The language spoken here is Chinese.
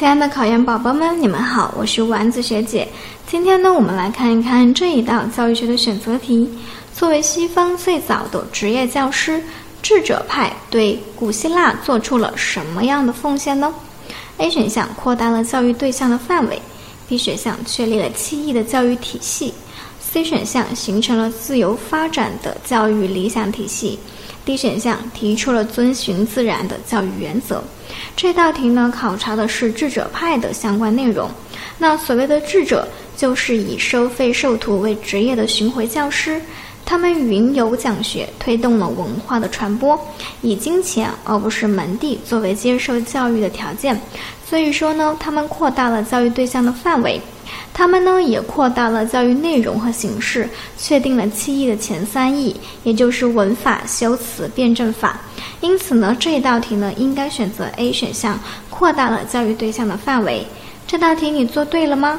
亲爱的考研宝宝们，你们好，我是丸子学姐。今天呢，我们来看一看这一道教育学的选择题。作为西方最早的职业教师，智者派对古希腊做出了什么样的奉献呢？A 选项扩大了教育对象的范围，B 选项确立了七艺的教育体系，C 选项形成了自由发展的教育理想体系。D 选项提出了遵循自然的教育原则。这道题呢，考察的是智者派的相关内容。那所谓的智者，就是以收费授徒为职业的巡回教师。他们云游讲学，推动了文化的传播，以金钱而不是门第作为接受教育的条件。所以说呢，他们扩大了教育对象的范围。他们呢也扩大了教育内容和形式，确定了七艺的前三艺，也就是文法、修辞、辩证法。因此呢，这一道题呢应该选择 A 选项，扩大了教育对象的范围。这道题你做对了吗？